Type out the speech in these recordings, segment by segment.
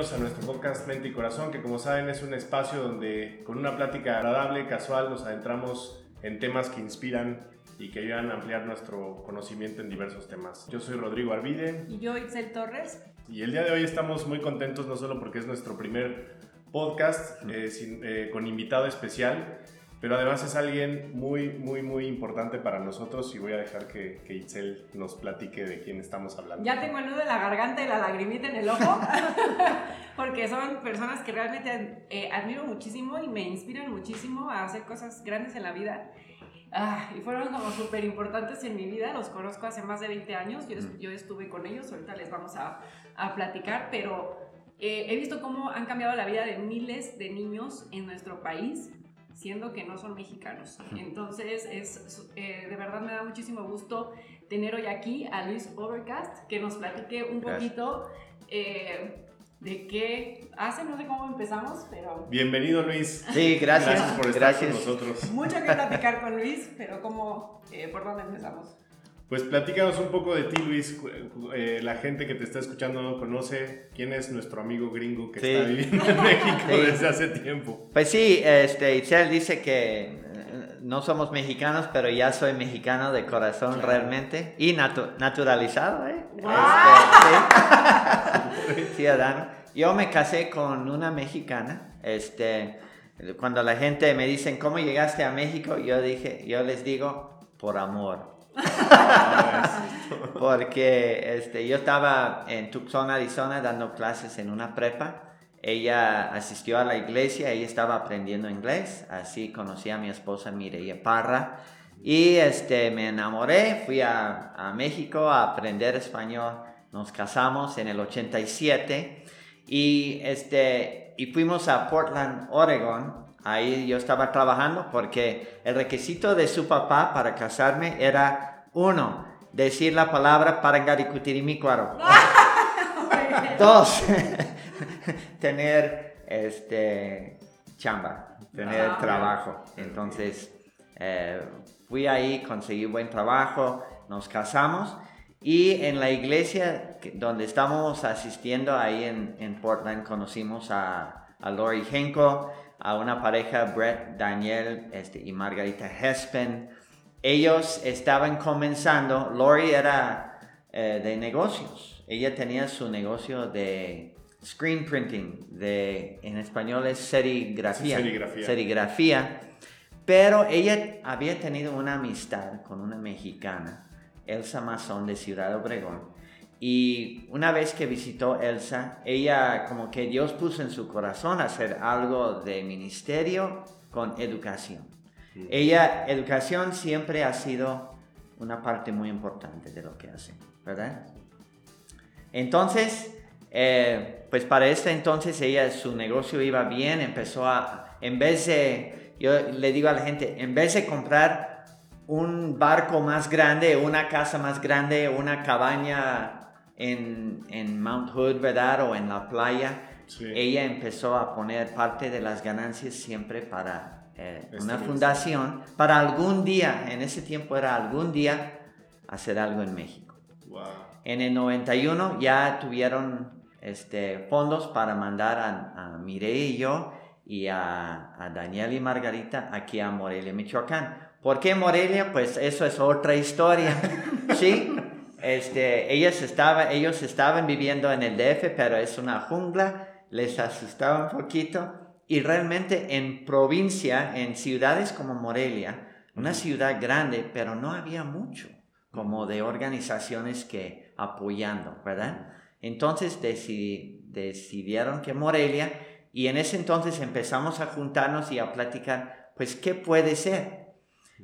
bienvenidos a nuestro podcast Mente y Corazón, que como saben es un espacio donde con una plática agradable, casual, nos adentramos en temas que inspiran y que ayudan a ampliar nuestro conocimiento en diversos temas. Yo soy Rodrigo Arvide. Y yo, Itzel Torres. Y el día de hoy estamos muy contentos, no solo porque es nuestro primer podcast eh, eh, con invitado especial, pero además es alguien muy, muy, muy importante para nosotros y voy a dejar que, que Itzel nos platique de quién estamos hablando. Ya tengo el nudo en la garganta y la lagrimita en el ojo, porque son personas que realmente eh, admiro muchísimo y me inspiran muchísimo a hacer cosas grandes en la vida. Ah, y fueron como súper importantes en mi vida, los conozco hace más de 20 años, yo, mm. yo estuve con ellos, ahorita les vamos a, a platicar, pero eh, he visto cómo han cambiado la vida de miles de niños en nuestro país siendo que no son mexicanos. Entonces, es, eh, de verdad me da muchísimo gusto tener hoy aquí a Luis Overcast, que nos platique un poquito eh, de qué hace, no sé cómo empezamos, pero... Bienvenido Luis. Sí, gracias. Gracias por estar con nosotros. Mucho que platicar con Luis, pero ¿cómo, eh, ¿por dónde empezamos? Pues platícanos un poco de ti, Luis. Eh, la gente que te está escuchando no conoce quién es nuestro amigo gringo que está viviendo en México desde hace tiempo. Pues sí, este, Itzel dice que eh, no somos mexicanos, pero ya soy mexicano de corazón realmente y naturalizado, ¿eh? Este, ciudadano. Yo me casé con una mexicana. Este, cuando la gente me dice cómo llegaste a México, yo dije, yo les digo por amor. Porque este, yo estaba en Tucson, Arizona, dando clases en una prepa. Ella asistió a la iglesia, ella estaba aprendiendo inglés, así conocí a mi esposa Mireya Parra. Y este, me enamoré, fui a, a México a aprender español, nos casamos en el 87 y, este, y fuimos a Portland, Oregon, Ahí yo estaba trabajando porque el requisito de su papá para casarme era uno, decir la palabra para cuaro. Dos, tener este chamba, tener ah, trabajo. Entonces eh, fui ahí, conseguí buen trabajo, nos casamos y en la iglesia donde estamos asistiendo ahí en, Portland conocimos a, a Lori Henko a una pareja, Brett, Daniel este, y Margarita Hespen. Ellos estaban comenzando, Lori era eh, de negocios, ella tenía su negocio de screen printing, de, en español es serigrafía, serigrafía. serigrafía, pero ella había tenido una amistad con una mexicana, Elsa Mazón de Ciudad Obregón, y una vez que visitó Elsa, ella como que Dios puso en su corazón hacer algo de ministerio con educación. Ella, educación siempre ha sido una parte muy importante de lo que hace, ¿verdad? Entonces, eh, pues para este entonces ella, su negocio iba bien, empezó a, en vez de, yo le digo a la gente, en vez de comprar un barco más grande, una casa más grande, una cabaña en, Mount Hood, ¿verdad? O en la playa, ella empezó a poner parte de las ganancias siempre para eh, una fundación, para algún día, en ese tiempo era algún día, hacer algo en México. En el 91 ya tuvieron este, fondos para mandar a, a y yo y a, a Daniel y Margarita aquí a Morelia, Michoacán. ¿Por qué Morelia? Pues eso es otra historia, ¿sí? Este, ellos, estaba, ellos estaban viviendo en el DF, pero es una jungla, les asustaba un poquito. Y realmente en provincia, en ciudades como Morelia, una ciudad grande, pero no había mucho como de organizaciones que apoyando, ¿verdad? Entonces decidieron que Morelia, y en ese entonces empezamos a juntarnos y a platicar, pues, ¿qué puede ser?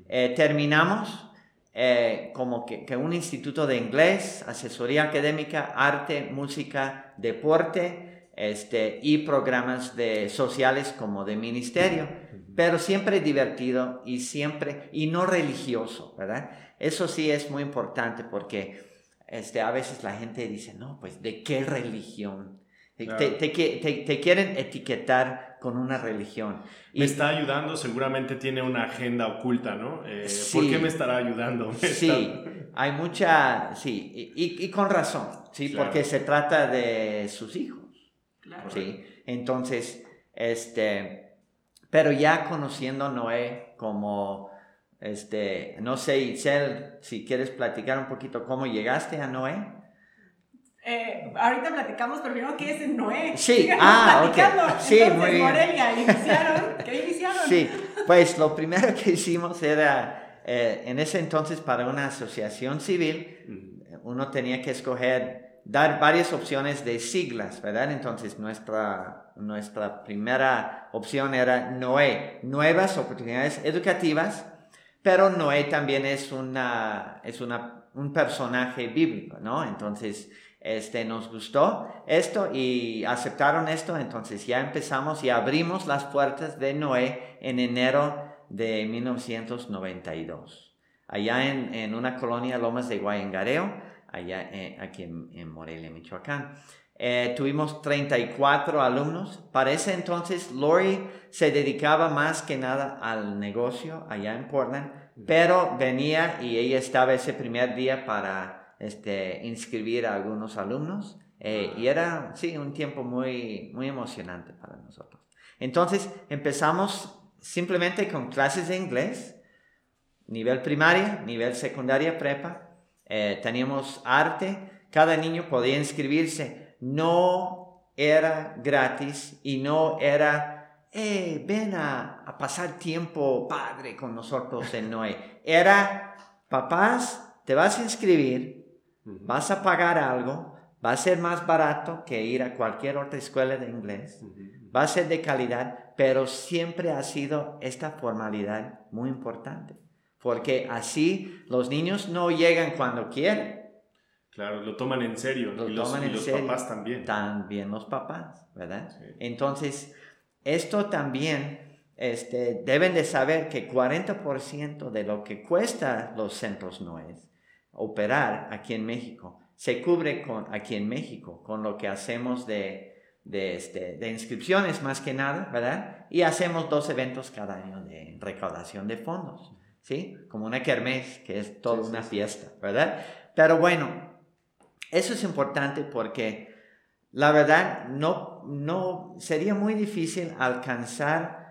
Eh, terminamos eh, como que, un instituto de inglés, asesoría académica, arte, música, deporte este, y programas de, sociales como de ministerio, pero siempre divertido y siempre, y no religioso, ¿verdad? Eso sí es muy importante porque este, a veces la gente dice, no, pues, ¿de qué religión? Te, quieren etiquetar con una religión. Me está ayudando, seguramente tiene una agenda oculta, ¿no? Eh, ¿Por qué me estará ayudando? sí, hay mucha, sí, y, con razón, sí, porque se trata de sus hijos. ¿sí? Entonces, este, pero ya conociendo a Noé como, este, no sé, Itzel, si quieres platicar un poquito cómo llegaste a Noé. Eh, ahorita platicamos, pero primero, ¿qué es Noé? Sí, ah, ok. Sí, Entonces, muy bien. Morelia, iniciaron, ¿qué iniciaron? Sí, pues lo primero que hicimos era, eh, en ese entonces para una asociación civil, uno tenía que escoger, dar varias opciones de siglas, ¿verdad? Entonces nuestra, nuestra primera opción era Noé, nuevas oportunidades educativas, pero Noé también es, una, es una, un personaje bíblico, ¿no? Entonces, este, nos gustó esto y aceptaron esto, entonces ya empezamos y abrimos las puertas de Noé en enero de 1992, allá en, en una colonia Lomas de Guayangareo, allá eh, aquí en, en, Morelia, Michoacán. Eh, tuvimos 34 alumnos. Para ese entonces, Lori se dedicaba más que nada al negocio allá en Portland, pero venía y ella estaba ese primer día para este, inscribir a algunos alumnos eh, y era, sí, un tiempo muy, muy emocionante para nosotros. Entonces empezamos simplemente con clases de inglés, nivel primaria, nivel secundaria, prepa. Eh, teníamos arte, cada niño podía inscribirse. No era gratis y no era, eh, ven a, a pasar tiempo padre con nosotros en Noé. Era, papás, te vas a inscribir, vas a pagar algo, va a ser más barato que ir a cualquier otra escuela de inglés, va a ser de calidad, pero siempre ha sido esta formalidad muy importante, porque así los niños no llegan cuando quieren. Claro, lo toman en serio Lo y los, toman y en los serio. papás también. También los papás, ¿verdad? Sí. Entonces, esto también este, deben de saber que 40% de lo que cuesta los centros Noes operar aquí en México se cubre con, aquí en México con lo que hacemos de, de, este, de inscripciones más que nada, ¿verdad? Y hacemos dos eventos cada año de recaudación de fondos, ¿sí? Como una kermés, que es toda Sí, una sí, fiesta, ¿verdad? Pero bueno, eso es importante porque la verdad no, no sería muy difícil alcanzar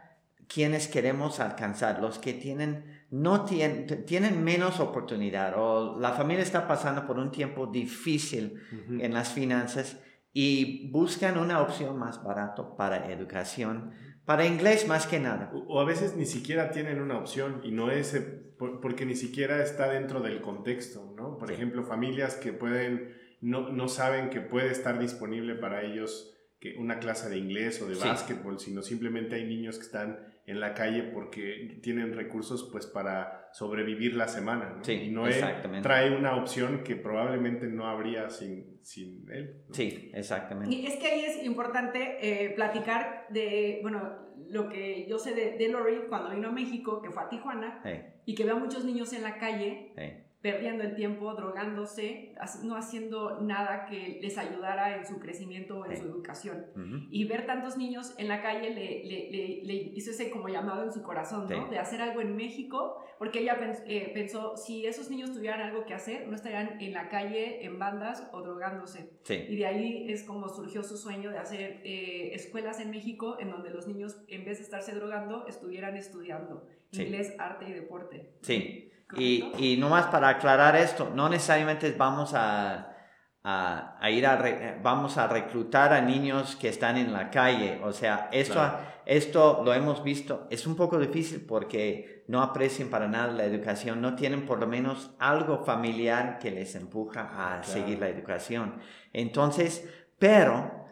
quienes queremos alcanzar, los que tienen, no tienen, tienen menos oportunidad o la familia está pasando por un tiempo difícil en las finanzas y buscan una opción más barato para educación, para inglés más que nada. O a veces ni siquiera tienen una opción y no es eh, por- porque ni siquiera está dentro del contexto, ¿no? Por Sí. ejemplo, familias que pueden, no, no saben que puede estar disponible para ellos que una clase de inglés o de Sí. básquetbol, sino simplemente hay niños que están en la calle porque tienen recursos pues para sobrevivir la semana, ¿no? Sí, y Noé exactamente. trae una opción que probablemente no habría sin, sin él. ¿no? Sí, exactamente. Y es que ahí es importante eh, platicar de, bueno, lo que yo sé de, de Lori cuando vino a México, que fue a Tijuana, Hey, y que ve a muchos niños en la calle hey, perdiendo el tiempo, drogándose, no haciendo nada que les ayudara en su crecimiento o en Sí. su educación. Y ver tantos niños en la calle le, le- le- le hizo ese como llamado en su corazón, ¿no? Sí. De hacer algo en México, porque ella pens- eh, pensó, si esos niños tuvieran algo que hacer, no estarían en la calle, en bandas o drogándose. Sí, Y de ahí es como surgió su sueño de hacer eh, escuelas en México en donde los niños, en vez de estarse drogando, estuvieran estudiando inglés, arte y deporte. sí. Y, y nomás para aclarar esto, no necesariamente vamos a, a, a ir a, re- vamos a reclutar a niños que están en la calle. O sea, esto, Claro. esto lo hemos visto, es un poco difícil porque no aprecian para nada la educación, no tienen por lo menos algo familiar que les empuja a Claro. seguir la educación. Entonces, pero...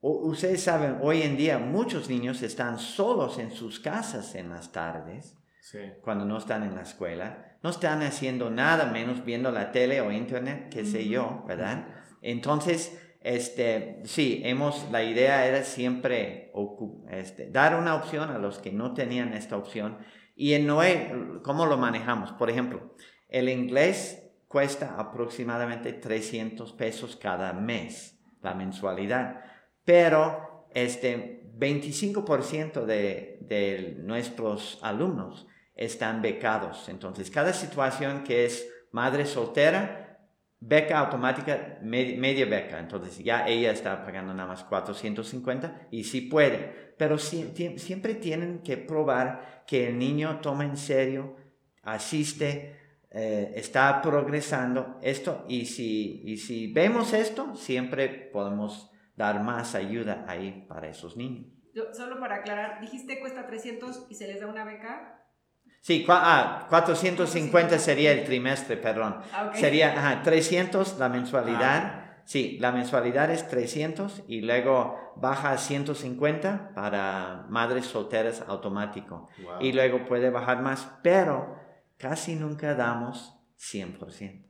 Ustedes saben, hoy en día muchos niños están solos en sus casas en las tardes Sí. cuando no están en la escuela, no están haciendo nada menos viendo la tele o internet, qué sé yo, ¿verdad? Entonces, este, sí, hemos, la idea era siempre este, dar una opción a los que no tenían esta opción. Y en Noé, ¿cómo lo manejamos? Por ejemplo, el inglés cuesta aproximadamente 300 pesos cada mes, la mensualidad, pero este 25% de, de nuestros alumnos están becados. Entonces, cada situación que es madre soltera beca automática, media beca, entonces ya ella está pagando nada más 450 y sí puede, pero siempre tienen que probar que el niño toma en serio, asiste, eh, está progresando esto y si, y si vemos esto, siempre podemos dar más ayuda ahí para esos niños. solo para aclarar, dijiste cuesta 300 y se les da una beca. Sí, ah, 450 sería el trimestre, perdón. Ah, sería 300 la mensualidad. Ah, sí, la mensualidad es 300 y luego baja a 150 para madres solteras automático. Y luego puede bajar más, pero casi nunca damos 100%.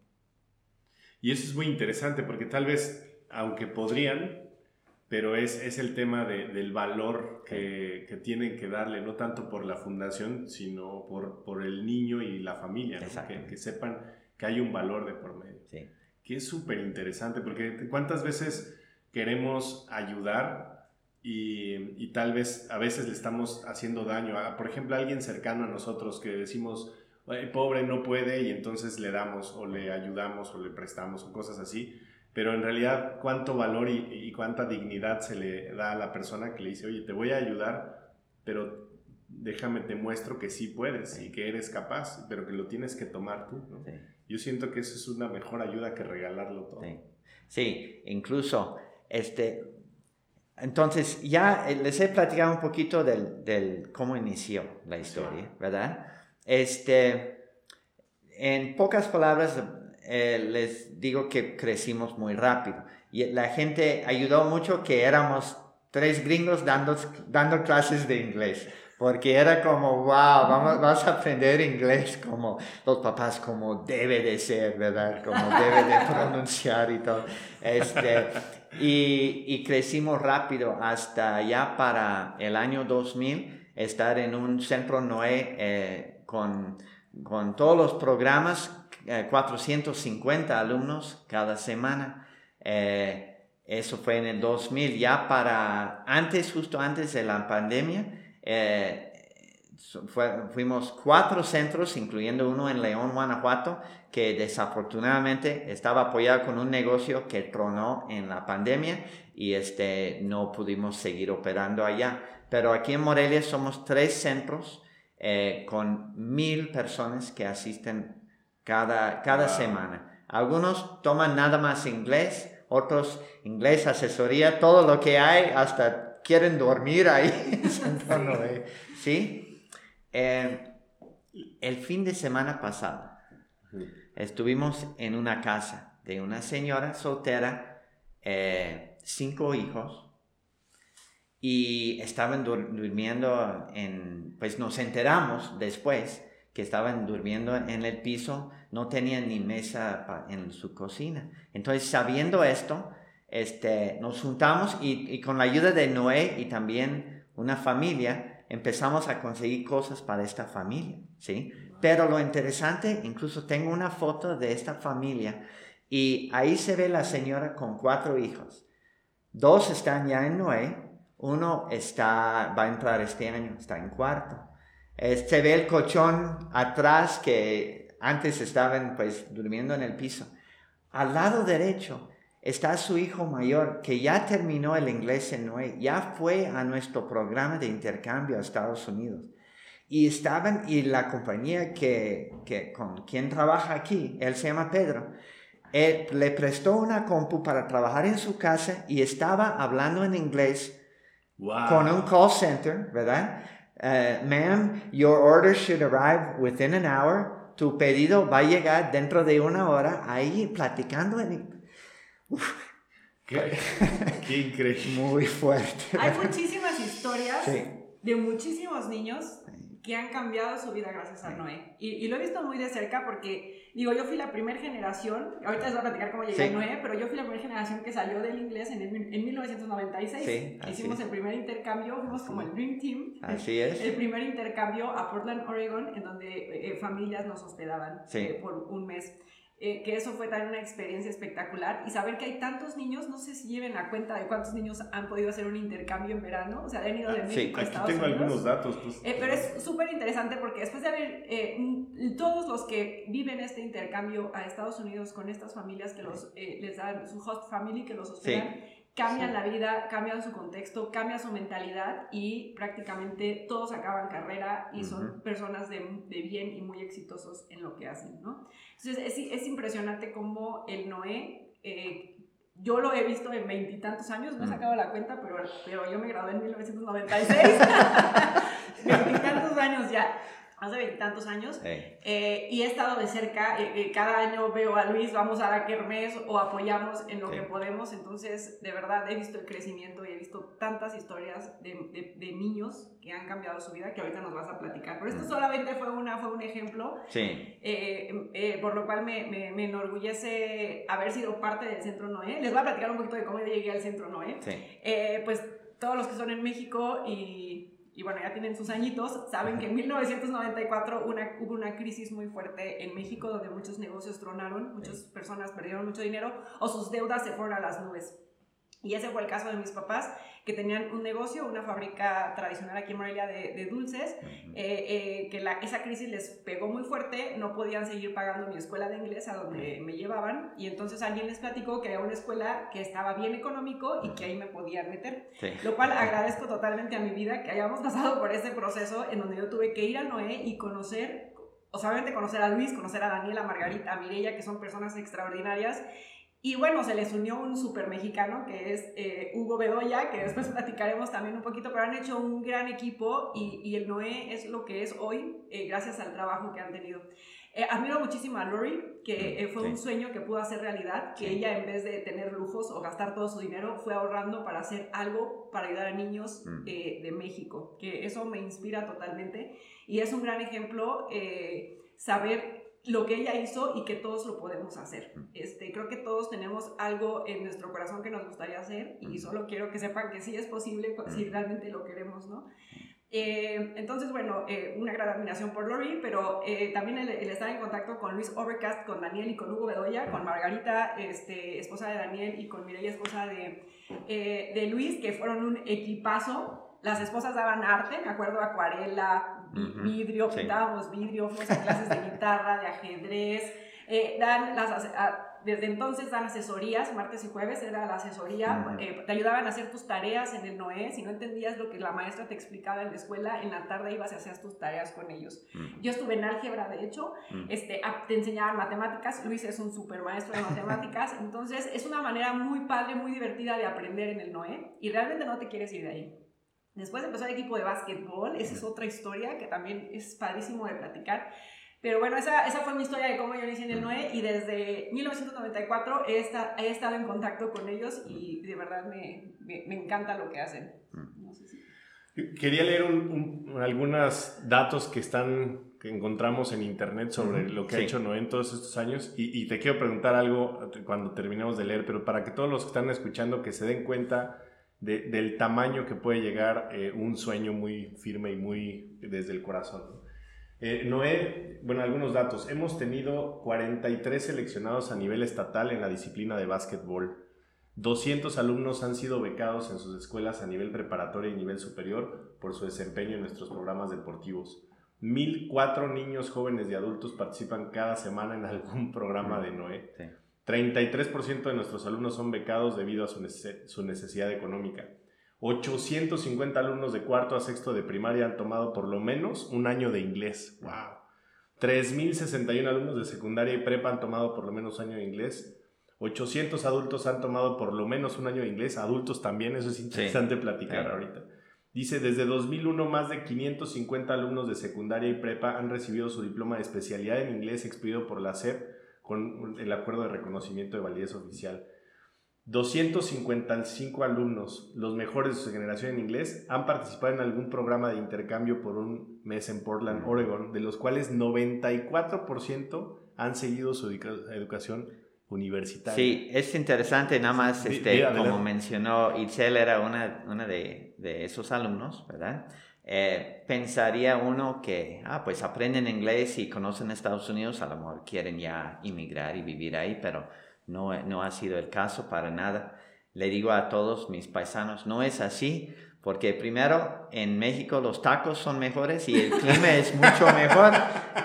Y eso es muy interesante porque tal vez, aunque podrían, pero es, es el tema de, del valor que, que, tienen que darle, no tanto por la fundación, sino por, por el niño y la familia, que, que, sepan que hay un valor de por medio. Sí. Que es súper interesante, porque cuántas veces queremos ayudar y, y, tal vez a veces le estamos haciendo daño a, por ejemplo, a alguien cercano a nosotros que decimos, pobre no puede y entonces le damos o le ayudamos o le prestamos o cosas así pero en realidad cuánto valor y, cuánta dignidad se le da a la persona que le dice, oye, te voy a ayudar, pero déjame, te muestro que sí puedes y que eres capaz, pero que lo tienes que tomar tú. Yo siento que eso es una mejor ayuda que regalarlo todo. Sí, incluso, este, entonces ya eh, les he platicado un poquito del, del cómo inició la historia, ¿verdad? Este, en pocas palabras, eh, les digo que crecimos muy rápido. Y la gente ayudó mucho que éramos tres gringos dando, dando clases de inglés. Porque era como, wow, vamos, vamos a aprender inglés como los papás, como debe de ser, ¿verdad? Como debe de pronunciar y todo. Este, y, y crecimos rápido hasta ya para el año 2000 estar en un centro Noé eh, con, con todos los programas 450 eh, alumnos cada semana. Eh, eso fue en el 2000, ya para antes, justo antes de la pandemia, eh, fuimos cuatro centros, incluyendo uno en León, Guanajuato, que desafortunadamente estaba apoyado con un negocio que tronó en la pandemia y este, no pudimos seguir operando allá. Pero aquí en Morelia somos tres centros con mil personas que asisten cada, cada semana. Algunos toman nada más inglés, otros inglés, asesoría, todo lo que hay, hasta quieren dormir ahí. ¿Sí? Eh, el fin de semana pasado estuvimos en una casa de una señora soltera, eh, cinco hijos, y estaban durmiendo en, pues nos enteramos después que estaban durmiendo en el piso, no tenían ni mesa en su cocina. Entonces, sabiendo esto, este, nos juntamos y, con la ayuda de Noé y también una familia, empezamos a conseguir cosas para esta familia, ¿sí? Pero lo interesante, incluso tengo una foto de esta familia y ahí se ve la señora con cuatro hijos. Dos están ya en Noé, uno está, va a entrar este año, está en cuarto se ve el colchón atrás que antes estaban pues durmiendo en el piso. Al lado derecho está su hijo mayor que ya terminó el inglés en Noé, ya fue a nuestro programa de intercambio a Estados Unidos. Y estaban, y la compañía que, que con quien trabaja aquí, él se llama Pedro, él le prestó una compu para trabajar en su casa y estaba hablando en inglés con un call center, ¿verdad? Uh, ma'am, your order should arrive within an hour. Tu pedido va a llegar dentro de una hora. Ahí platicando. En... Qué, qué, increíble. Muy fuerte. Hay muchísimas historias de muchísimos niños que han cambiado su vida gracias a Noé. Y, y, lo he visto muy de cerca porque, digo, yo fui la primera generación, ahorita les voy a platicar cómo llegué a Noé, pero yo fui la primera generación que salió del inglés en, en 1996. Sí, Hicimos el primer intercambio, fuimos como el Dream Team. Así es. El primer intercambio a Portland, Oregon, en donde eh, familias nos hospedaban eh, por un mes. Eh, que eso fue también una experiencia espectacular. Y saber que hay tantos niños, no sé si lleven la cuenta de cuántos niños han podido hacer un intercambio en verano, o sea, han ido de México sí, a Estados aquí tengo algunos datos. Pues, eh, pero es súper interesante porque después de haber, eh, todos los que viven este intercambio a Estados Unidos con estas familias que los, les dan su host family, que los hospedan, cambian la vida, cambian su contexto, cambia su mentalidad y prácticamente todos acaban carrera y son personas de, de, bien y muy exitosos en lo que hacen, ¿no? Entonces es, es impresionante cómo el Noé, eh, yo lo he visto en veintitantos años, no he sacado la cuenta, pero, pero yo me gradué en 1996, veintitantos años ya hace veintitantos años, eh, y he estado de cerca, eh, eh, cada año veo a Luis, vamos a la Kermés o apoyamos en lo que podemos, entonces de verdad he visto el crecimiento y he visto tantas historias de, de, niños que han cambiado su vida que ahorita nos vas a platicar, pero esto mm. solamente fue, una, fue un ejemplo, sí. por lo cual me, me, me, enorgullece haber sido parte del Centro Noé, les voy a platicar un poquito de cómo yo llegué al Centro Noé, pues todos los que son en México y y bueno, ya tienen sus añitos, saben que en 1994 una, hubo una crisis muy fuerte en México donde muchos negocios tronaron, muchas personas perdieron mucho dinero o sus deudas se fueron a las nubes. Y ese fue el caso de mis papás, que tenían un negocio, una fábrica tradicional aquí en Morelia de, dulces, eh, eh, que la, esa crisis les pegó muy fuerte, no podían seguir pagando mi escuela de inglés a donde me llevaban, y entonces alguien les platicó que era una escuela que estaba bien económico y que ahí me podían meter. Lo cual agradezco totalmente a mi vida que hayamos pasado por ese proceso en donde yo tuve que ir a Noé y conocer o sea, obviamente conocer a Luis, conocer a Daniela, a Margarita, a que son personas extraordinarias, y bueno, se les unió un super mexicano que es eh, Hugo Bedoya, que después platicaremos también un poquito, pero han hecho un gran equipo y, y el Noé es lo que es hoy eh, gracias al trabajo que han tenido. Eh, admiro muchísimo a Lori, que fue un sueño que pudo hacer realidad, que ella en vez de tener lujos o gastar todo su dinero, fue ahorrando para hacer algo para ayudar a niños mm. de México, que eso me inspira totalmente y es un gran ejemplo saber lo que ella hizo y que todos lo podemos hacer. Este, creo que todos tenemos algo en nuestro corazón que nos gustaría hacer y solo quiero que sepan que sí es posible si realmente lo queremos, ¿no? Eh, entonces, bueno, eh, una gran admiración por Lori, pero eh, también el, estar en contacto con Luis Overcast, con Daniel y con Hugo Bedoya, con Margarita, este, esposa de Daniel, y con Mireia, esposa de, de Luis, que fueron un equipazo. Las esposas daban arte, me acuerdo, acuarela, vidrio, pintábamos vidrio, fuimos a clases de guitarra, de ajedrez, eh, dan las, desde entonces dan asesorías, martes y jueves era la asesoría, eh, te ayudaban a hacer tus tareas en el Noé, si no entendías lo que la maestra te explicaba en la escuela, en la tarde ibas y hacías tus tareas con ellos. Yo estuve en álgebra, de hecho, este, te enseñaban matemáticas, Luis es un super maestro de matemáticas, entonces es una manera muy padre, muy divertida de aprender en el Noé y realmente no te quieres ir de ahí. Después empezó el equipo de básquetbol, esa es otra historia que también es padrísimo de platicar. Pero bueno, esa, esa fue mi historia de cómo yo inicié en el NOE y desde 1994 he, he estado en contacto con ellos y de verdad me, me, encanta lo que hacen. Quería leer algunos datos que están que encontramos en internet sobre lo que ha hecho Noé en todos estos años y, y, te quiero preguntar algo cuando terminemos de leer, pero para que todos los que están escuchando que se den cuenta del tamaño que puede llegar eh, un sueño muy firme y muy desde el corazón. Eh, Noé, bueno, algunos datos. Hemos tenido 43 seleccionados a nivel estatal en la disciplina de básquetbol. 200 alumnos han sido becados en sus escuelas a nivel preparatorio y nivel superior por su desempeño en nuestros programas deportivos. 1.004 niños, jóvenes y adultos participan cada semana en algún programa de Noé. 33% de nuestros alumnos son becados debido a su, necesidad económica. 850 alumnos de cuarto a sexto de primaria han tomado por lo menos un año de inglés. ¡Wow! 3.061 alumnos de secundaria y prepa han tomado por lo menos un año de inglés. 800 adultos han tomado por lo menos un año de inglés. Adultos también, eso es interesante platicar ahorita. Dice, desde 2001 más de 550 alumnos de secundaria y prepa han recibido su diploma de especialidad en inglés expedido por la SEP con el acuerdo de reconocimiento de validez oficial. 255 alumnos, los mejores de su generación en inglés, han participado en algún programa de intercambio por un mes en Portland, Oregon, de los cuales 94% han seguido su educación universitaria. Sí, es interesante, nada más, este, como mencionó Itzel, era una, una de, de, esos alumnos, ¿verdad? Eh, pensaría uno que, ah, pues aprenden inglés y conocen Estados Unidos, a lo mejor quieren ya inmigrar y vivir ahí, pero no, no ha sido el caso para nada. Le digo a todos mis paisanos, no es así, porque primero en México los tacos son mejores y el clima es mucho mejor,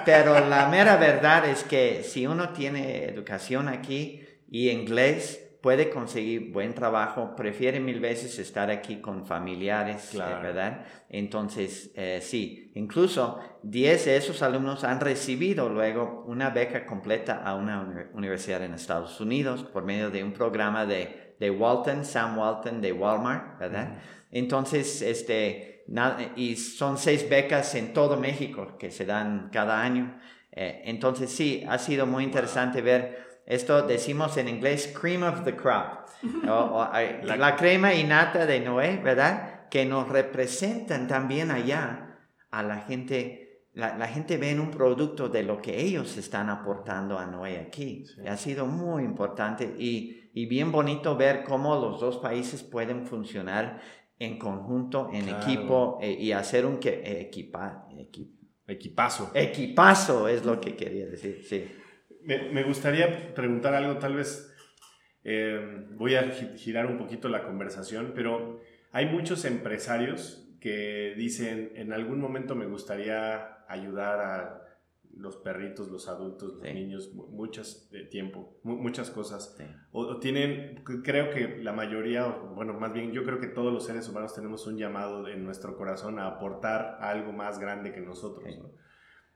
pero la mera verdad es que si uno tiene educación aquí y inglés, puede conseguir buen trabajo, prefiere mil veces estar aquí con familiares, ¿verdad? Entonces, eh, sí, incluso 10 de esos alumnos han recibido luego una beca completa a una universidad en Estados Unidos por medio de un programa de, de Walton, Sam Walton de Walmart, ¿verdad? Entonces, este, y son seis becas en todo México que se dan cada año. Eh, entonces, sí, ha sido muy interesante ver esto decimos en inglés cream of the crop, la, crema innata de Noé, ¿verdad? Que nos representan también allá a la gente. La, gente ve en un producto de lo que ellos están aportando a Noé aquí. Ha sido muy importante y, y, bien bonito ver cómo los dos países pueden funcionar en conjunto, en equipo eh, y hacer un que, equipa, equipazo. Equipazo es lo que quería decir, sí. Me, gustaría preguntar algo, tal vez eh, voy a girar un poquito la conversación, pero hay muchos empresarios que dicen, en algún momento me gustaría ayudar a los perritos, los adultos, los niños, muchas de tiempo, muchas cosas. O, tienen, creo que la mayoría, bueno, más bien yo creo que todos los seres humanos tenemos un llamado en nuestro corazón a aportar algo más grande que nosotros.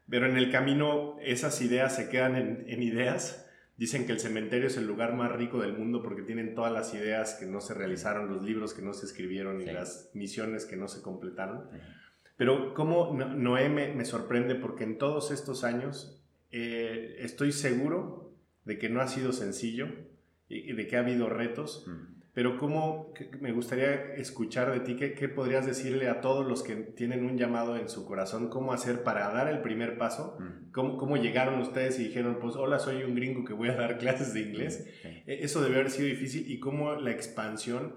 Pero en el camino esas ideas se quedan en, ideas. Dicen que el cementerio es el lugar más rico del mundo porque tienen todas las ideas que no se realizaron, los libros que no se escribieron y las misiones que no se completaron. Pero como Noé me, sorprende porque en todos estos años eh, estoy seguro de que no ha sido sencillo y, de que ha habido retos. Pero ¿cómo, me gustaría escuchar de ti, ¿qué, ¿qué, podrías decirle a todos los que tienen un llamado en su corazón? ¿Cómo hacer para dar el primer paso? ¿Cómo, ¿Cómo, llegaron ustedes y dijeron, pues hola, soy un gringo que voy a dar clases de inglés? E, eso debe haber sido difícil y cómo la expansión,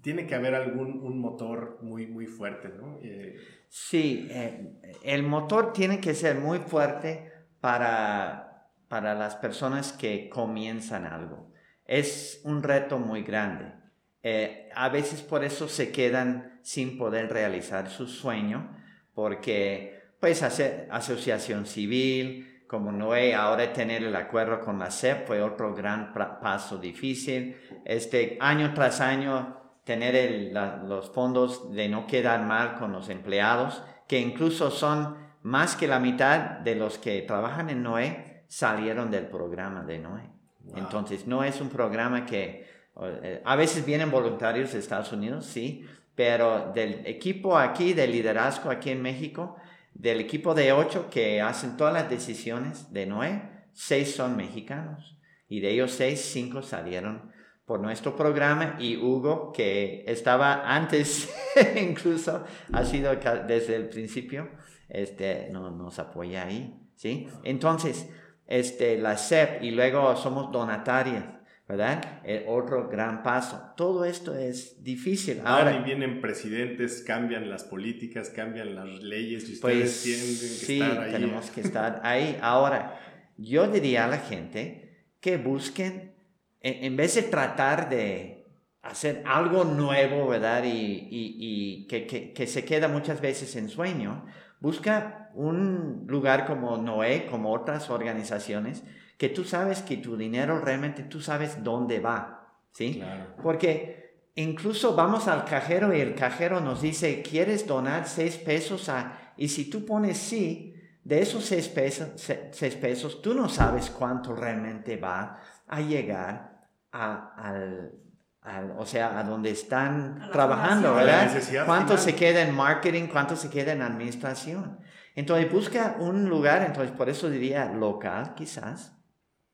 tiene que haber algún un motor muy, muy fuerte, ¿no? Eh, sí, eh, el motor tiene que ser muy fuerte para, para las personas que comienzan algo es un reto muy grande. Eh, a veces por eso se quedan sin poder realizar su sueño, porque pues hacer asociación civil, como Noé, ahora tener el acuerdo con la SEP fue otro gran paso difícil. Este año tras año tener los fondos de no quedar mal con los empleados, que incluso son más que la mitad de los que trabajan en Noé salieron del programa de Entonces, no es un programa que eh, a veces vienen voluntarios de Estados Unidos, sí, pero del equipo aquí, del liderazgo aquí en México, del equipo de ocho que hacen todas las decisiones de Noé, seis son mexicanos. Y de ellos seis, cinco salieron por nuestro programa y Hugo, que estaba antes, incluso ha sido desde el principio, este, no, nos apoya ahí. ¿sí? Entonces, este, la SEP y luego somos donatarias, ¿verdad? El otro gran paso. Todo esto es difícil. Ahora y vienen presidentes, cambian las políticas, cambian las leyes y ustedes pues, tienen que sí, estar ahí. tenemos que estar ahí. Ahora, yo diría a la gente que busquen, en, vez de tratar de hacer algo nuevo, ¿verdad? Y, y, y que, que, que se queda muchas veces en sueño, busca un lugar como Noé, como otras organizaciones, que tú sabes que tu dinero realmente tú sabes dónde va, ¿sí? Porque incluso vamos al cajero y el cajero nos dice, ¿quieres donar seis pesos a...? Y si tú pones sí, de esos seis pesos, seis pesos tú no sabes cuánto realmente va a llegar a, al, o sea, a donde están trabajando, ¿verdad? ¿Cuánto se queda en marketing? ¿Cuánto se queda en administración? Entonces busca un lugar, entonces por eso diría local quizás,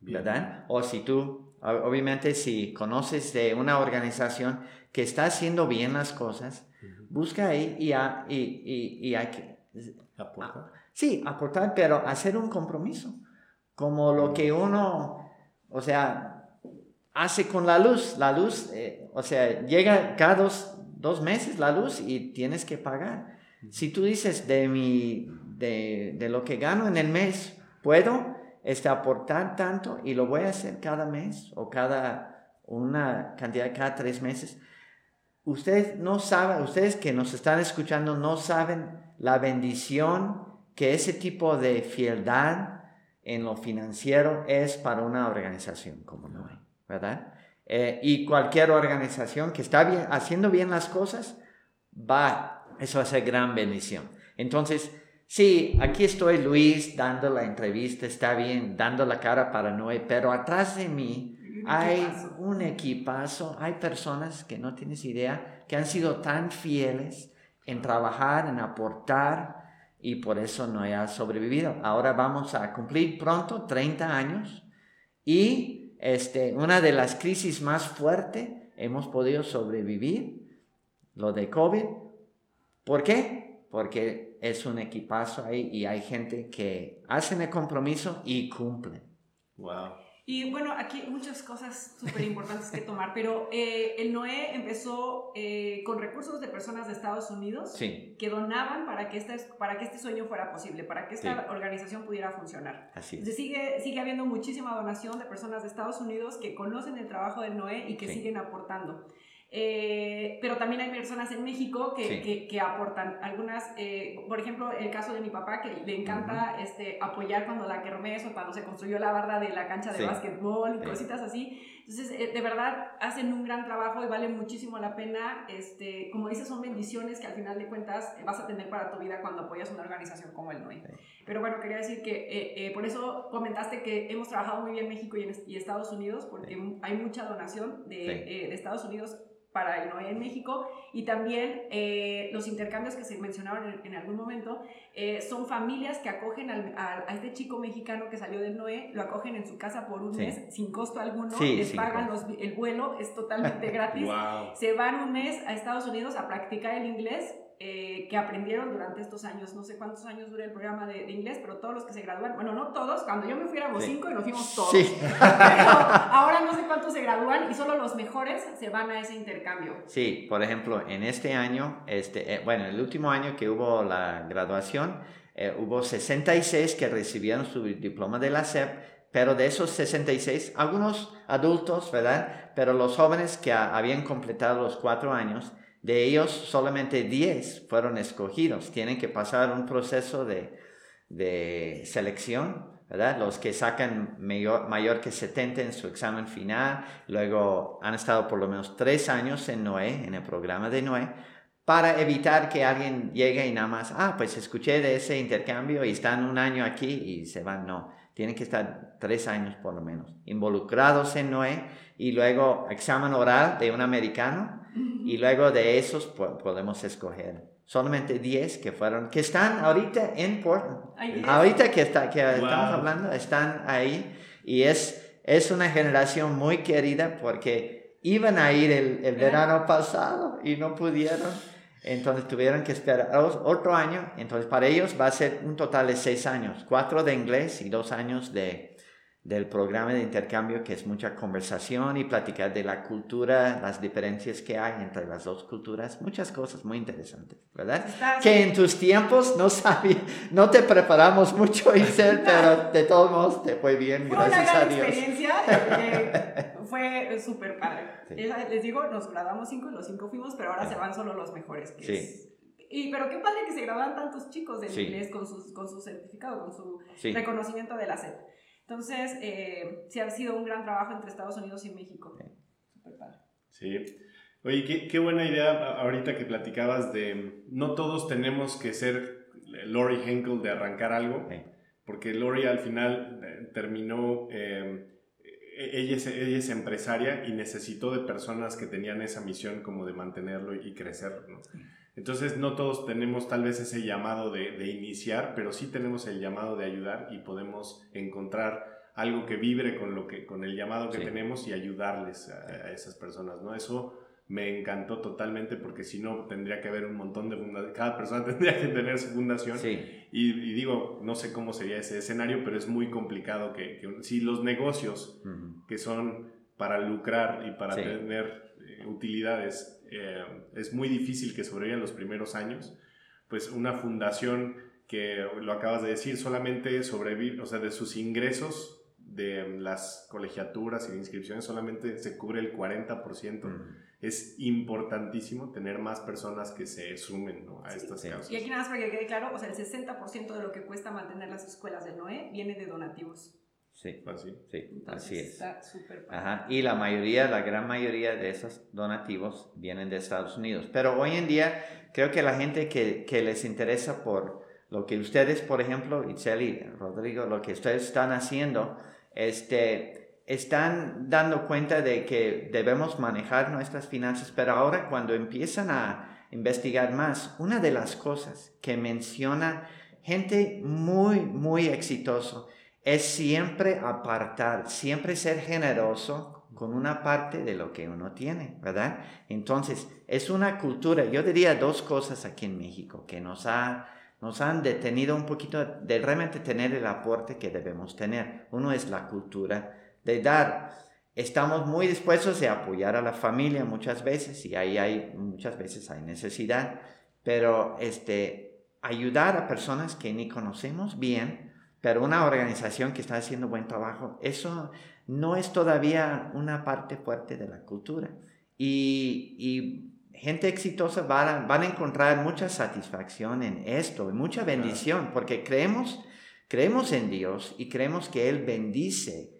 ¿verdad? O si tú, obviamente si conoces de una organización que está haciendo bien las cosas, busca ahí y, y, y, hay que... Aportar. sí, aportar, pero hacer un compromiso, como lo que uno, o sea, hace con la luz. La luz, eh, o sea, llega cada dos, dos meses la luz y tienes que pagar. Si tú dices de, mi, de, de lo que gano en el mes, puedo este, aportar tanto y lo voy a hacer cada mes o cada una cantidad cada tres meses. Ustedes no saben, ustedes que nos están escuchando no saben la bendición que ese tipo de fieldad en lo financiero es para una organización como NOE, ¿verdad? Eh, y cualquier organización que está bien, haciendo bien las cosas, va, eso ser gran bendición. Entonces, sí, aquí estoy Luis dando la entrevista, está bien, dando la cara para Noé, pero atrás de mí hay un equipazo, hay personas que no tienes idea, que han sido tan fieles en trabajar, en aportar, y por eso no ha sobrevivido. Ahora vamos a cumplir pronto 30 años y este, una de las crisis más fuertes hemos podido sobrevivir, lo de COVID. ¿Por qué? Porque es un equipazo ahí y hay gente que hacen el compromiso y cumplen. Wow. Y bueno, aquí muchas cosas súper importantes que tomar, pero eh, el Noé empezó eh, con recursos de personas de Estados Unidos que donaban para que, este, para que este sueño fuera posible, para que esta organización pudiera funcionar. Así Entonces sigue, sigue habiendo muchísima donación de personas de Estados Unidos que conocen el trabajo del Noé y que siguen aportando. Eh, pero también hay personas en México que, que, aportan. Algunas, eh, por ejemplo, el caso de mi papá que le encanta este, apoyar cuando la kermés o cuando se construyó la barda de la cancha de básquetbol y cositas así. Entonces, eh, de verdad, hacen un gran trabajo y vale muchísimo la pena. Este, como dices, son bendiciones que al final de cuentas vas a tener para tu vida cuando apoyas una organización como el NOI. Pero bueno, quería decir que por eso comentaste que hemos trabajado muy bien México y, y Estados Unidos, porque hay mucha donación de, de Estados Unidos para el NOE en México. Y también eh, los intercambios que se mencionaron en, algún momento eh, son familias que acogen a, este chico mexicano que salió del NOE, lo acogen en su casa por un mes sin costo alguno, les pagan el vuelo, es totalmente gratis, se van un mes a Estados Unidos a practicar el inglés eh, que aprendieron durante estos años. No sé cuántos años dura el programa de, inglés, pero todos los que se gradúan, bueno, no todos, cuando yo me fui éramos cinco y nos fuimos todos. Pero ahora no sé cuántos se gradúan y solo los mejores se van a ese intercambio. Sí, por ejemplo, en este año, este, eh, bueno, el último año que hubo la graduación, eh, hubo 66 que recibieron su diploma de la SEP, pero de esos 66, algunos adultos, ¿verdad? Pero los jóvenes que habían completado los cuatro años, de ellos, solamente 10 fueron escogidos. Tienen que pasar un proceso de, de selección, ¿verdad? Los que sacan mayor, mayor, que 70 en su examen final, luego han estado por lo menos tres años en Noé, en el programa de Noé, para evitar que alguien llegue y nada más, ah, pues escuché de ese intercambio y están un año aquí y se van. No, tienen que estar tres años por lo menos involucrados en Noé y luego examen oral de un americano y luego de esos podemos escoger solamente 10 que fueron, que están ahorita en Portland. Ahorita que, está, que estamos hablando, están ahí y es, es una generación muy querida porque iban a ir el, el verano pasado y no pudieron. Entonces tuvieron que esperar otro año. Entonces para ellos va a ser un total de seis años, cuatro de inglés y dos años de, del programa de intercambio, que es mucha conversación y platicar de la cultura, las diferencias que hay entre las dos culturas, muchas cosas muy interesantes, ¿verdad? Que en tus tiempos no sabía, no te preparamos mucho, Isel, pero de todos modos te fue bien, gracias a Dios. experiencia, eh, fue súper padre. Les digo, nos graduamos cinco y los cinco fuimos, pero ahora se van solo los mejores. sí. Y, pero qué padre que se graduan tantos chicos de inglés con, sus, con su certificado, con su reconocimiento de la SEP. Entonces, eh, sí ha sido un gran trabajo entre Estados Unidos y México. Súper padre. Sí. Oye, qué, qué, buena idea ahorita que platicabas de no todos tenemos que ser Lori Henkel de arrancar algo, porque Lori al final eh, terminó, eh, ella, es, ella, es, empresaria y necesitó de personas que tenían esa misión como de mantenerlo y crecerlo. ¿no? Entonces no todos tenemos tal vez ese llamado de, iniciar, pero sí tenemos el llamado de ayudar y podemos encontrar algo que vibre con, lo que, con el llamado que tenemos y ayudarles a, esas personas, ¿no? Eso me encantó totalmente porque si no tendría que haber un montón de fundaciones, cada persona tendría que tener su fundación. Y, digo, no sé cómo sería ese escenario, pero es muy complicado que, si los negocios que son para lucrar y para tener eh, utilidades eh, es muy difícil que sobrevivan los primeros años, pues una fundación que lo acabas de decir, solamente sobrevive, o sea, de sus ingresos de las colegiaturas y de inscripciones solamente se cubre el 40% es importantísimo tener más personas que se sumen a estas causas. Y aquí nada más para que quede claro, o sea, el 60% de lo que cuesta mantener las escuelas del NOE viene de donativos. Sí, así, sí, así es. Está súper Ajá. Y la mayoría, la gran mayoría de esos donativos vienen de Estados Unidos. Pero hoy en día creo que la gente que, que les interesa por lo que ustedes, por ejemplo, Itzel Rodrigo, lo que ustedes están haciendo, este, están dando cuenta de que debemos manejar nuestras finanzas, pero ahora cuando empiezan a investigar más, una de las cosas que menciona gente muy, muy exitoso es siempre apartar, siempre ser generoso con una parte de lo que uno tiene, ¿verdad? Entonces, es una cultura, yo diría dos cosas aquí en México que nos, ha, nos han detenido un poquito de realmente tener el aporte que debemos tener. Uno es la cultura de dar. Estamos muy dispuestos a apoyar a la familia muchas veces y ahí hay muchas veces hay necesidad, pero este ayudar a personas que ni conocemos bien, pero una organización que está haciendo buen trabajo, eso no es todavía una parte fuerte de la cultura. Y, gente exitosa van a, van a, encontrar mucha satisfacción en esto, mucha bendición, porque creemos, creemos en Dios y creemos que Él bendice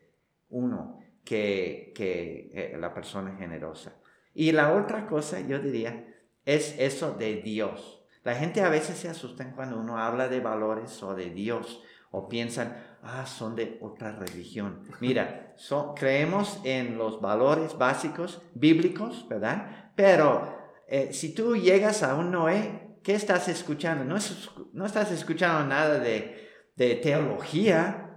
uno que, que eh, la persona generosa. Y la otra cosa, yo diría, es eso de Dios. La gente a veces se asusta cuando uno habla de valores o de Dios o piensan, ah, son de otra religión. Mira, creemos en los valores básicos bíblicos, ¿verdad? Pero eh, si tú llegas a un Noé, ¿qué estás escuchando? No, no estás escuchando nada de, de teología,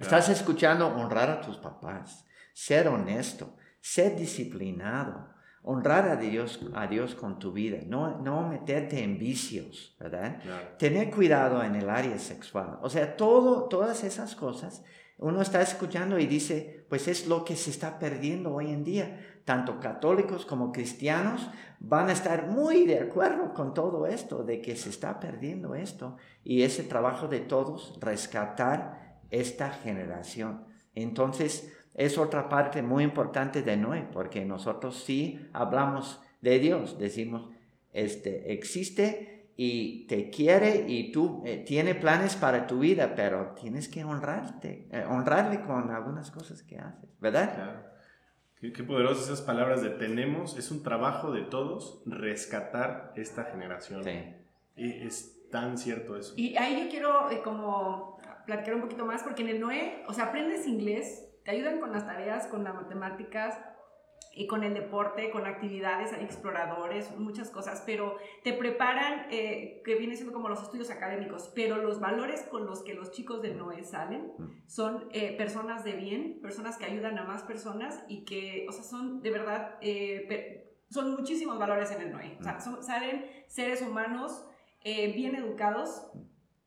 Estás escuchando honrar a tus papás, ser honesto, ser disciplinado, honrar a Dios, a Dios con tu vida, no, no meterte en vicios, ¿verdad? Tener cuidado en el área sexual. O sea, todo, todas esas cosas uno está escuchando y dice, pues es lo que se está perdiendo hoy en día. Tanto católicos como cristianos van a estar muy de acuerdo con todo esto, de que se está perdiendo esto. Y ese trabajo de todos, rescatar esta generación. Entonces, es otra parte muy importante de Noé, porque nosotros sí hablamos de Dios, decimos, este, existe y te quiere y tú eh, tiene planes para tu vida, pero tienes que honrarte, eh, honrarle con algunas cosas que haces, ¿verdad? Claro. Qué, qué poderosas esas palabras de tenemos, es un trabajo de todos rescatar esta generación. Sí. Y es tan cierto eso. Y ahí yo quiero eh, como platicar un poquito más, porque en el NOE, o sea, aprendes inglés, te ayudan con las tareas, con las matemáticas, y con el deporte, con actividades, hay exploradores, muchas cosas, pero te preparan, eh, que viene siendo como los estudios académicos, pero los valores con los que los chicos del NOE salen son eh, personas de bien, personas que ayudan a más personas y que, o sea, son de verdad, eh, son muchísimos valores en el NOE, o sea, salen seres humanos bien educados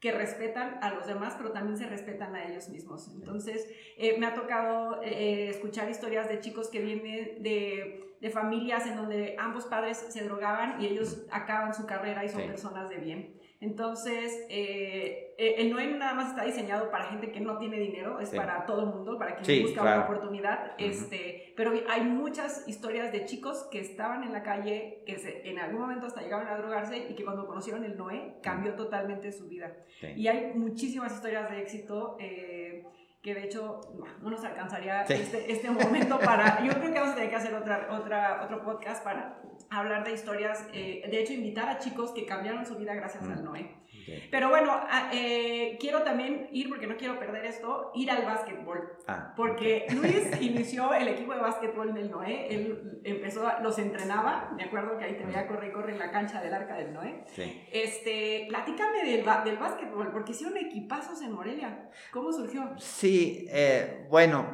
que respetan a los demás, pero también se respetan a ellos mismos. Entonces, eh, me ha tocado eh, escuchar historias de chicos que vienen de, de, familias en donde ambos padres se drogaban y ellos acaban su carrera y son personas de bien. Entonces, eh, eh, el NOEM nada más está diseñado para gente que no tiene dinero, es para todo el mundo, para quien busca una oportunidad. este, pero hay muchas historias de chicos que estaban en la calle, que en algún momento hasta llegaron a drogarse y que cuando conocieron el NOE cambió totalmente su vida. Y hay muchísimas historias de éxito. Eh, que de hecho no nos alcanzaría este, este, momento para, yo creo que vamos a tener que hacer otra, otra, otro podcast para hablar de historias, eh, de hecho invitar a chicos que cambiaron su vida gracias al Noé. Pero bueno, ah, eh, quiero también ir, porque no quiero perder esto, ir al básquetbol. Ah, porque Luis inició el equipo de básquetbol del Noé. Él empezó, los entrenaba. Me acuerdo que ahí te veía correr, correr en la cancha del arca del Noé. Este, platícame del, del básquetbol, porque hicieron equipazos en Morelia. ¿Cómo surgió? Sí, eh, bueno,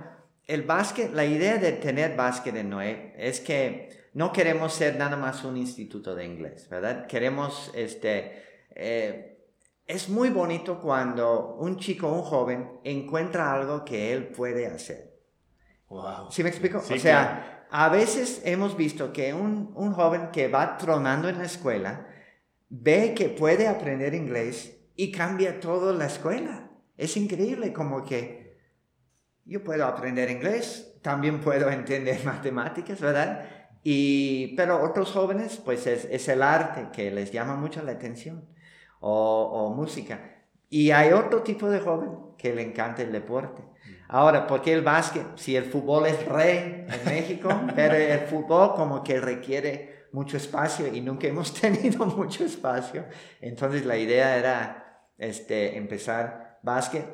el básquet, la idea de tener básquet en Noé es que no queremos ser nada más un instituto de inglés, ¿verdad? Queremos, este, eh, es muy bonito cuando un chico, un joven, encuentra algo que él puede hacer. Wow. ¿Sí me explico? o sea, a veces hemos visto que un, un, joven que va tronando en la escuela ve que puede aprender inglés y cambia toda la escuela. Es increíble como que yo puedo aprender inglés, también puedo entender matemáticas, ¿verdad? Y, pero otros jóvenes, pues es, es el arte que les llama mucho la atención, o, o, música. Y hay otro tipo de joven que le encanta el deporte. Ahora, ¿por qué el básquet? Si el fútbol es rey en México, pero el fútbol como que requiere mucho espacio y nunca hemos tenido mucho espacio. Entonces la idea era este, empezar básquet.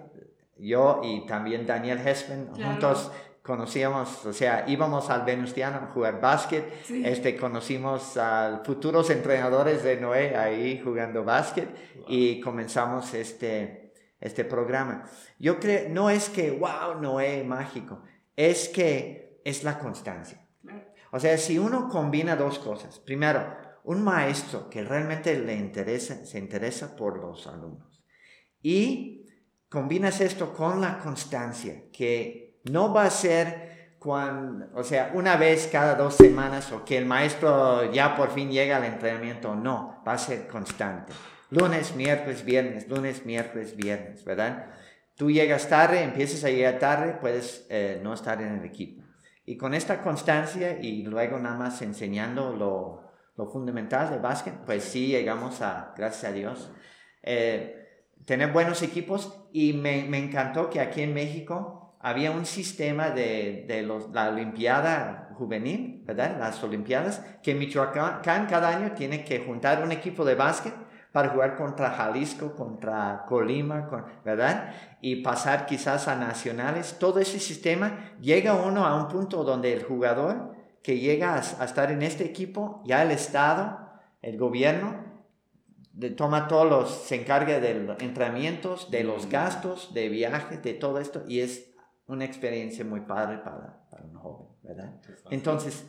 Yo y también Daniel Hespen juntos conocíamos, o sea, íbamos al Venustiano a jugar básquet, este, conocimos a futuros entrenadores de Noé ahí jugando básquet y comenzamos este, este programa. Yo creo, no es que, wow, Noé mágico, es que es la constancia. O sea, si uno combina dos cosas, primero, un maestro que realmente le interesa, se interesa por los alumnos. Y combinas esto con la constancia, que no va a ser cuando, o sea, una vez cada dos semanas o que el maestro ya por fin llega al entrenamiento. No, va a ser constante. Lunes, miércoles, viernes, lunes, miércoles, viernes, ¿verdad? Tú llegas tarde, empiezas a llegar tarde, puedes eh, no estar en el equipo. Y con esta constancia y luego nada más enseñando lo, lo fundamental del básquet, pues sí llegamos a, gracias a Dios, eh, tener buenos equipos. Y me, me encantó que aquí en México había un sistema de, de los, la Olimpiada Juvenil, ¿verdad? Las Olimpiadas, que Michoacán cada año tiene que juntar un equipo de básquet para jugar contra Jalisco, contra Colima, ¿verdad? Y pasar quizás a nacionales. Todo ese sistema llega uno a un punto donde el jugador que llega a, a estar en este equipo, ya el Estado, el gobierno, de, toma todos los, se encarga de los entrenamientos, de los gastos, de viajes, de todo esto, y es una experiencia muy padre para, para un joven, ¿verdad? Entonces,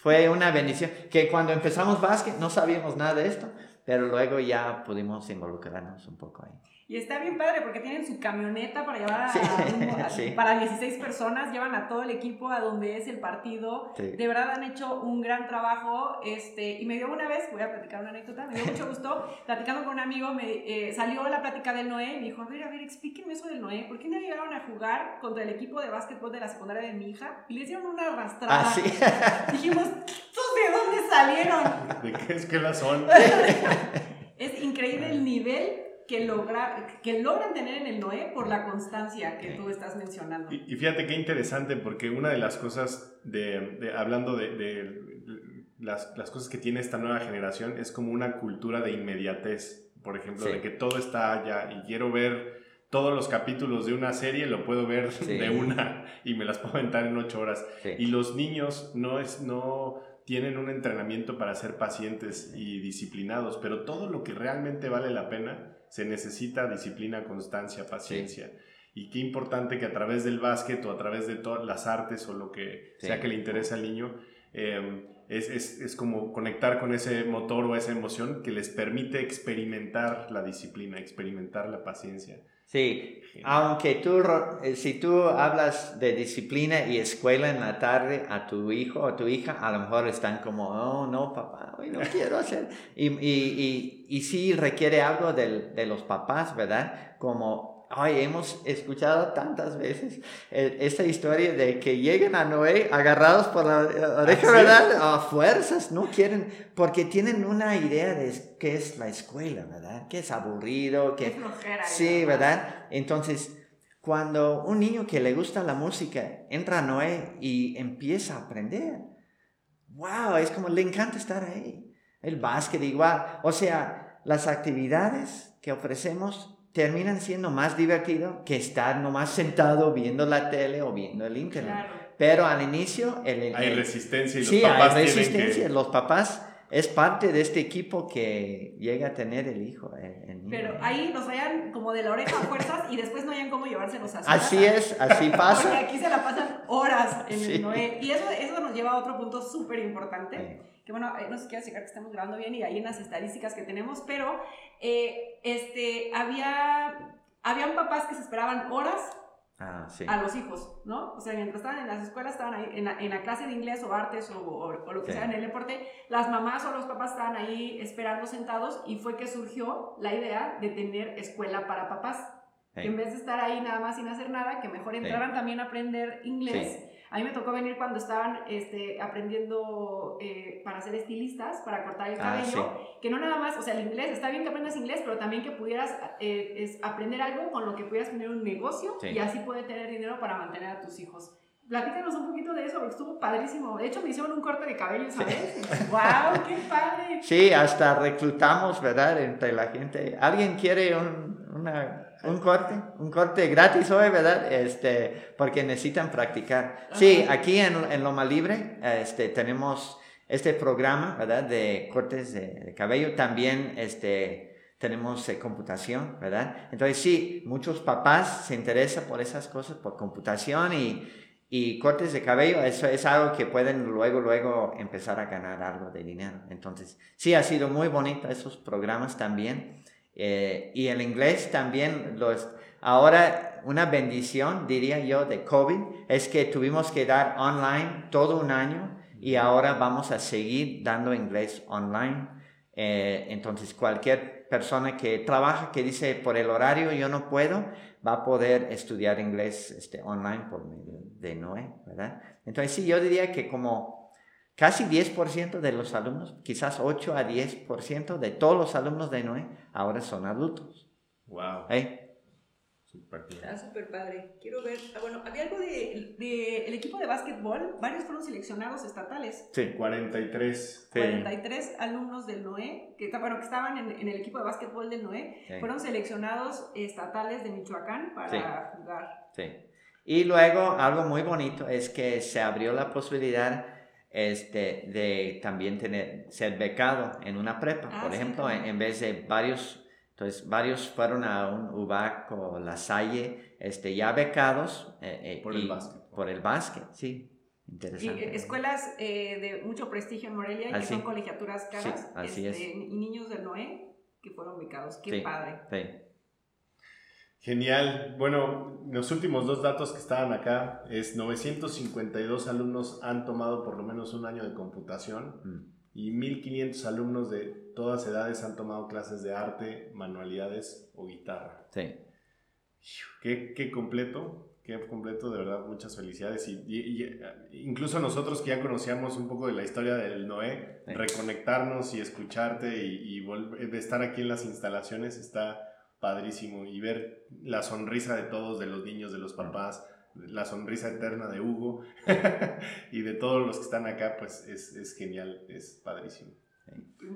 fue una bendición que cuando empezamos básquet no sabíamos nada de esto, pero luego ya pudimos involucrarnos un poco ahí. Y está bien padre porque tienen su camioneta para llevar a, para 16 personas, llevan a todo el equipo a donde es el partido. De verdad han hecho un gran trabajo. Este, y me dio una vez, voy a platicar una anécdota, me dio mucho gusto, platicando con un amigo, me eh, salió la plática del Noé, me dijo, a ver, a ver, explíquenme eso del Noé, ¿por qué no llegaron a jugar contra el equipo de básquetbol de la secundaria de mi hija? Y le hicieron una arrastrada. Ah, Dijimos, de dónde salieron? ¿De qué escuela son? es increíble el nivel que, logra, que logran tener en el Noé por la constancia que tú estás mencionando. Y, fíjate qué interesante, porque una de las cosas, de, hablando de, las, las, cosas que tiene esta nueva generación, es como una cultura de inmediatez. Por ejemplo, de que todo está allá y quiero ver todos los capítulos de una serie, lo puedo ver de una y me las puedo aventar en ocho horas. Y los niños no es, no tienen un entrenamiento para ser pacientes y disciplinados, pero todo lo que realmente vale la pena se necesita disciplina, constancia, paciencia. Y qué importante que a través del básquet o a través de todas las artes o lo que sea que le interese al niño, em, es, es, es, como conectar con ese motor o esa emoción que les permite experimentar la disciplina, experimentar la paciencia. Sí, aunque tú, eh, si tú hablas de disciplina y escuela en la tarde a tu hijo o tu hija, a lo mejor están como, oh, no, papá, hoy no quiero hacer. Y, y, y, y sí requiere algo de, de los papás, ¿verdad? Como Ay, hemos escuchado tantas veces eh, esta historia de que lleguen a Noé agarrados por la oreja, ¿verdad? A fuerzas, no quieren, porque tienen una idea de qué es la escuela, ¿verdad? Que es aburrido, que... sí, ¿verdad? Entonces, cuando un niño que le gusta la música entra a Noé y empieza a aprender, wow, es como le encanta estar ahí. El básquet igual, o sea, las actividades que ofrecemos terminan siendo más divertidos que estar nomás sentado viendo la tele o viendo el internet. Pero al inicio... El, hay resistencia y los sí, papás hay resistencia. Los papás es parte de este equipo que llega a tener el hijo. Pero ahí los vayan como de la oreja a fuerzas y después no hayan cómo llevárselos a su Así es, así pasa. Porque aquí se la pasan horas en el Noé. Y eso, eso nos lleva a otro punto súper importante que bueno, eh, no sé si quieres llegar que estemos grabando bien y ahí en las estadísticas que tenemos, pero eh, este, había, habían papás que se esperaban horas Ah, sí. a los hijos, ¿no? O sea, mientras estaban en las escuelas, estaban ahí en la, en la clase de inglés o artes o, o- o lo que Sí. sea en el deporte, las mamás o los papás estaban ahí esperando sentados y fue que surgió la idea de tener escuela para papás. Sí. Que en vez de estar ahí nada más sin hacer nada, que mejor entraran también a aprender inglés. A mí me tocó venir cuando estaban este, aprendiendo eh, para ser estilistas, para cortar el Ah, cabello, que no nada más, o sea, el inglés, está bien que aprendas inglés, pero también que pudieras eh, es aprender algo con lo que pudieras tener un negocio Sí. y así poder tener dinero para mantener a tus hijos. Platícanos un poquito de eso, porque estuvo padrísimo. De hecho, me hicieron un corte de cabello, ¿sabes? ¡Wow! ¡Qué padre! Sí, hasta reclutamos, ¿verdad? Entre la gente. ¿Alguien quiere un, una- un corte? Un corte gratis hoy, ¿verdad? Este, porque necesitan practicar. Sí, aquí en, en Loma Libre este, tenemos este programa, ¿verdad? De cortes de, de cabello. También este, tenemos eh, computación, ¿verdad? Entonces sí, muchos papás se interesan por esas cosas, por computación y, y cortes de cabello. Eso es algo que pueden luego, luego empezar a ganar algo de dinero. Entonces sí, ha sido muy bonito esos programas también. Eh, y el inglés también los... Ahora, una bendición, diría yo, de COVID es que tuvimos que dar online todo un año y ahora vamos a seguir dando inglés online. Eh, entonces, cualquier persona que trabaja, que dice por el horario yo no puedo, va a poder estudiar inglés este, online por medio de Noé, ¿verdad? Entonces, sí, yo diría que como casi 10% de los alumnos, quizás 8 a 10% de todos los alumnos de Noé ahora son adultos. Wow. ¿eh? Bien. Está súper padre. Quiero ver. ah, bueno, había algo de, de el equipo de básquetbol. Varios fueron seleccionados estatales. Sí. 43. Sí. 43 alumnos del NOE, que, bueno, que estaban en, en el equipo de básquetbol del NOE, Sí. fueron seleccionados estatales de Michoacán para Sí. jugar. Sí. Y luego algo muy bonito es que se abrió la posibilidad este, de también tener, ser becado en una prepa. Ah, Por sí, ejemplo, en, vez de varios, entonces varios fueron a un UBAC o La Salle, este, ya becados. eh, eh, Por el básquet. Por el básquet, sí. Interesante. eh, escuelas eh, de mucho prestigio en Morelia, y que son colegiaturas caras, Sí, así este, es. y niños del NOE que fueron becados. Qué Sí. padre. Genial. Bueno, los últimos dos datos que estaban acá es 952 alumnos han tomado por lo menos un año de computación Mm. y 1500 alumnos de todas edades han tomado clases de arte, manualidades o guitarra. Sí. Qué, qué completo, qué completo, de verdad, muchas felicidades. Y, y- y, eh, incluso nosotros que ya conocíamos un poco de la historia del Noé, Sí. reconectarnos y escucharte y, de estar aquí en las instalaciones está padrísimo. Y ver la sonrisa de todos, de los niños, de los papás, la sonrisa eterna de Hugo y de todos los que están acá, pues es, es genial, es padrísimo.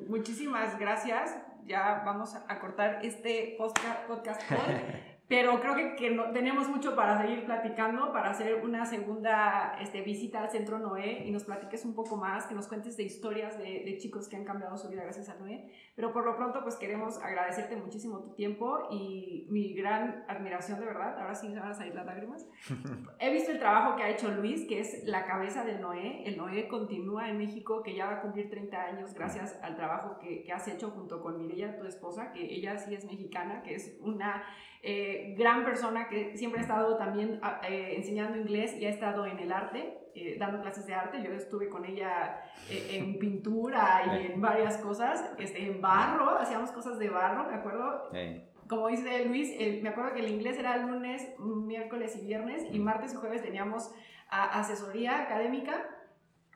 Muchísimas gracias. Ya vamos a cortar este podcast call. Pero creo que, que no, tenemos mucho para seguir platicando, para hacer una segunda este, visita al Centro Noé y nos platiques un poco más, que nos cuentes de historias de, de chicos que han cambiado su vida gracias a Noé. Pero por lo pronto, pues queremos agradecerte muchísimo tu tiempo y mi gran admiración, de verdad. Ahora sí me van a salir las lágrimas. He visto el trabajo que ha hecho Luis, que es la cabeza del Noé. El Noé continúa en México, que ya va a cumplir 30 años gracias al trabajo que, que has hecho junto con Mireya, tu esposa, que ella sí es mexicana, que es una eh, gran persona que siempre ha estado también a- eh, enseñando inglés y ha estado en el arte, eh, dando clases de arte. Yo estuve con ella eh, en pintura y en varias cosas, este, en barro, hacíamos cosas de barro, me acuerdo como dice Luis, el- me acuerdo que el inglés era lunes, miércoles y viernes, y martes y jueves teníamos a- asesoría académica.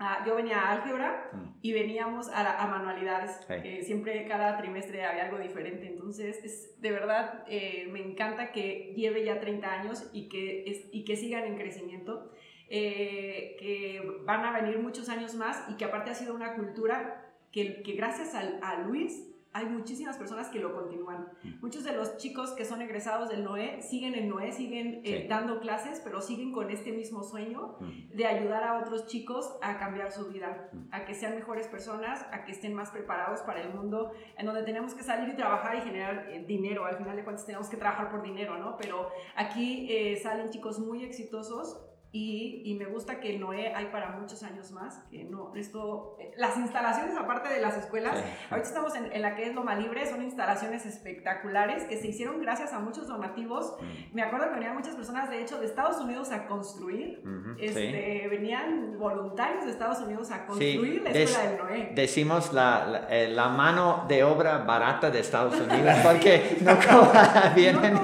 Ah, yo venía a álgebra Mm. y veníamos a, la- a manualidades. Sí. Eh, siempre cada trimestre había algo diferente. Entonces, es, de verdad, eh, me encanta que lleve ya 30 años y que, es- y que sigan en crecimiento. eh, que van a venir muchos años más y que aparte ha sido una cultura que, que gracias al- a Luis hay muchísimas personas que lo continúan. Muchos de los chicos que son egresados del NOE siguen en NOE, siguen eh, Sí. dando clases, pero siguen con este mismo sueño Mm. de ayudar a otros chicos a cambiar su vida, Mm. a que sean mejores personas, a que estén más preparados para el mundo en donde tenemos que salir y trabajar y generar eh, dinero. Al final de cuentas tenemos que trabajar por dinero, ¿no? Pero aquí eh, salen chicos muy exitosos y, y, me gusta que Noé hay para muchos años más, que no, esto, las instalaciones aparte de las escuelas, ahorita estamos en, en, la que es Loma Libre, son instalaciones espectaculares que se hicieron gracias a muchos donativos, mm. me acuerdo que venían muchas personas de hecho de Estados Unidos a construir, este, venían voluntarios de Estados Unidos a construir la escuela de Noé. Decimos la, la, eh, la, mano de obra barata de Estados Unidos, porque no, vienen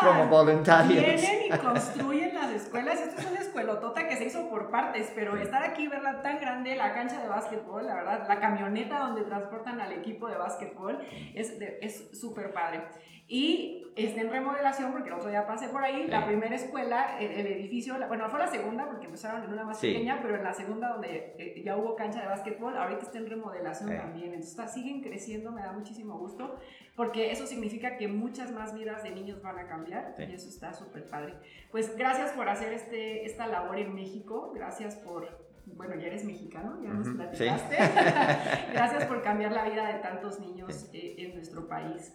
como voluntarios. Vienen y construyen escuelas, esto es una escuelotota que se hizo por partes, pero estar aquí, verla tan grande, la cancha de básquetbol, la verdad, la camioneta donde transportan al equipo de básquetbol, es súper padre. Y está en remodelación porque el otro día pasé por ahí, la primera escuela, el, edificio, bueno, fue la segunda porque empezaron en una más pequeña, pero en la segunda donde eh, ya hubo cancha de básquetbol, ahorita está en remodelación también. Entonces siguen creciendo, me da muchísimo gusto porque eso significa que muchas más vidas de niños van a cambiar y eso está súper padre. Pues gracias por hacer este, esta labor en México, gracias por bueno, ya eres mexicano, ya nos platicaste. Gracias por cambiar la vida de tantos niños eh, en nuestro país.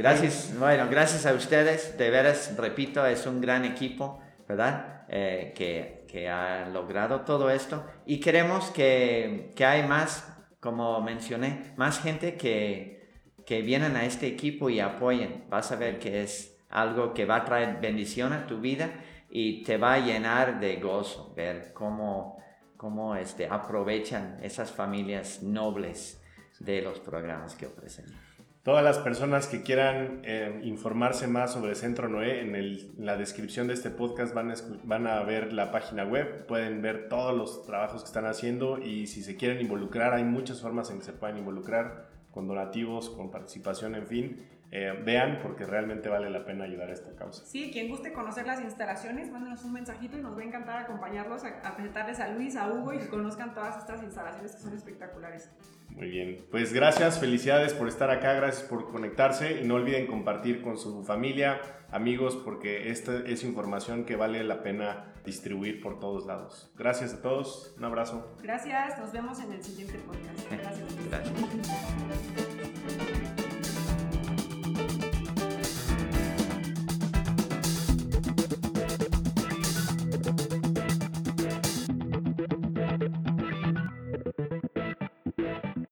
Gracias, bueno, gracias a ustedes. De veras, repito, es un gran equipo, ¿verdad? Eh, que, que, ha logrado todo esto. Y queremos que, que hay más, como mencioné, más gente que, que vienen a este equipo y apoyen. Vas a ver que es algo que va a traer bendición a tu vida y te va a llenar de gozo ver cómo, cómo este, aprovechan esas familias nobles de los programas que ofrecen. Todas las personas que quieran eh, informarse más sobre Centro Noé, en, el, la descripción de este podcast van a, van a ver la página web, pueden ver todos los trabajos que están haciendo y si se quieren involucrar, hay muchas formas en que se pueden involucrar, con donativos, con participación, en fin. Eh, vean porque realmente vale la pena ayudar a esta causa. Sí, quien guste conocer las instalaciones, mándenos un mensajito y nos va a encantar acompañarlos, a, a presentarles a Luis, a Hugo y que conozcan todas estas instalaciones que son espectaculares. Muy bien, pues gracias, felicidades por estar acá, gracias por conectarse y no olviden compartir con su familia, amigos, porque esta es información que vale la pena distribuir por todos lados. Gracias a todos, un abrazo. Gracias, nos vemos en el siguiente podcast. Gracias. gracias.